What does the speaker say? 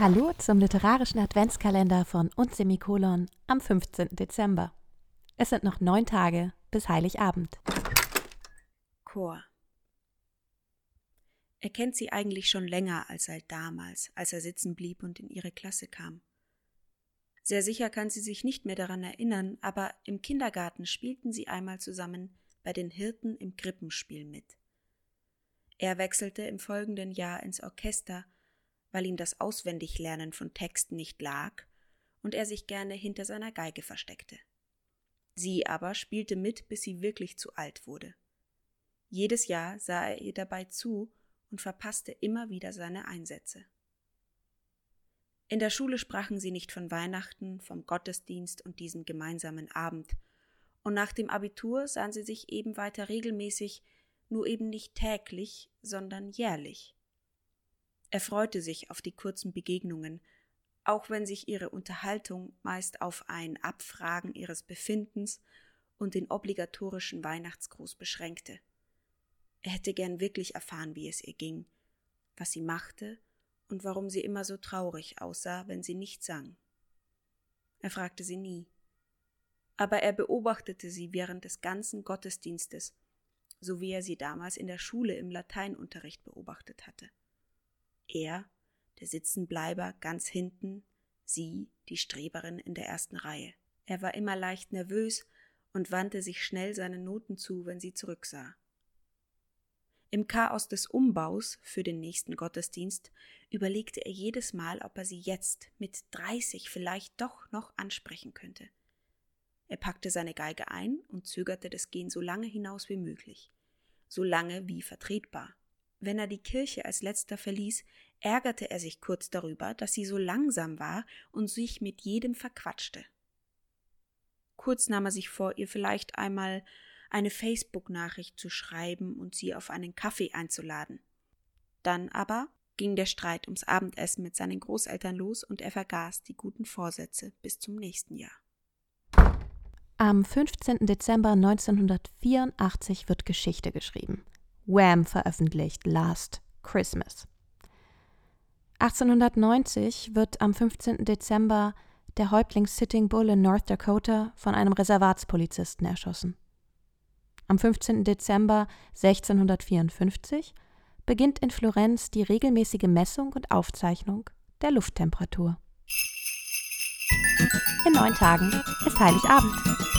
Hallo zum literarischen Adventskalender von und Semikolon am 15. Dezember. Es sind noch neun Tage bis Heiligabend. Chor. Er kennt sie eigentlich schon länger als seit damals, als er sitzen blieb und in ihre Klasse kam. Sehr sicher kann sie sich nicht mehr daran erinnern, aber im Kindergarten spielten sie einmal zusammen bei den Hirten im Krippenspiel mit. Er wechselte im folgenden Jahr ins Orchester, weil ihm das Auswendiglernen von Texten nicht lag und er sich gerne hinter seiner Geige versteckte. Sie aber spielte mit, bis sie wirklich zu alt wurde. Jedes Jahr sah er ihr dabei zu und verpasste immer wieder seine Einsätze. In der Schule sprachen sie nicht von Weihnachten, vom Gottesdienst und diesem gemeinsamen Abend, und nach dem Abitur sahen sie sich eben weiter regelmäßig, nur eben nicht täglich, sondern jährlich. Er freute sich auf die kurzen Begegnungen, auch wenn sich ihre Unterhaltung meist auf ein Abfragen ihres Befindens und den obligatorischen Weihnachtsgruß beschränkte. Er hätte gern wirklich erfahren, wie es ihr ging, was sie machte und warum sie immer so traurig aussah, wenn sie nicht sang. Er fragte sie nie. Aber er beobachtete sie während des ganzen Gottesdienstes, so wie er sie damals in der Schule im Lateinunterricht beobachtet hatte. Er, der Sitzenbleiber ganz hinten, sie, die Streberin in der ersten Reihe. Er war immer leicht nervös und wandte sich schnell seinen Noten zu, wenn sie zurücksah. Im Chaos des Umbaus für den nächsten Gottesdienst überlegte er jedes Mal, ob er sie jetzt mit dreißig vielleicht doch noch ansprechen könnte. Er packte seine Geige ein und zögerte das Gehen so lange hinaus wie möglich, so lange wie vertretbar. Wenn er die Kirche als letzter verließ, ärgerte er sich kurz darüber, dass sie so langsam war und sich mit jedem verquatschte. Kurz nahm er sich vor, ihr vielleicht einmal eine Facebook-Nachricht zu schreiben und sie auf einen Kaffee einzuladen. Dann aber ging der Streit ums Abendessen mit seinen Großeltern los und er vergaß die guten Vorsätze bis zum nächsten Jahr. Am 15. Dezember 1984 wird Geschichte geschrieben. Wham veröffentlicht Last Christmas. 1890 wird am 15. Dezember der Häuptling Sitting Bull in North Dakota von einem Reservatspolizisten erschossen. Am 15. Dezember 1654 beginnt in Florenz die regelmäßige Messung und Aufzeichnung der Lufttemperatur. In neun Tagen ist Heiligabend.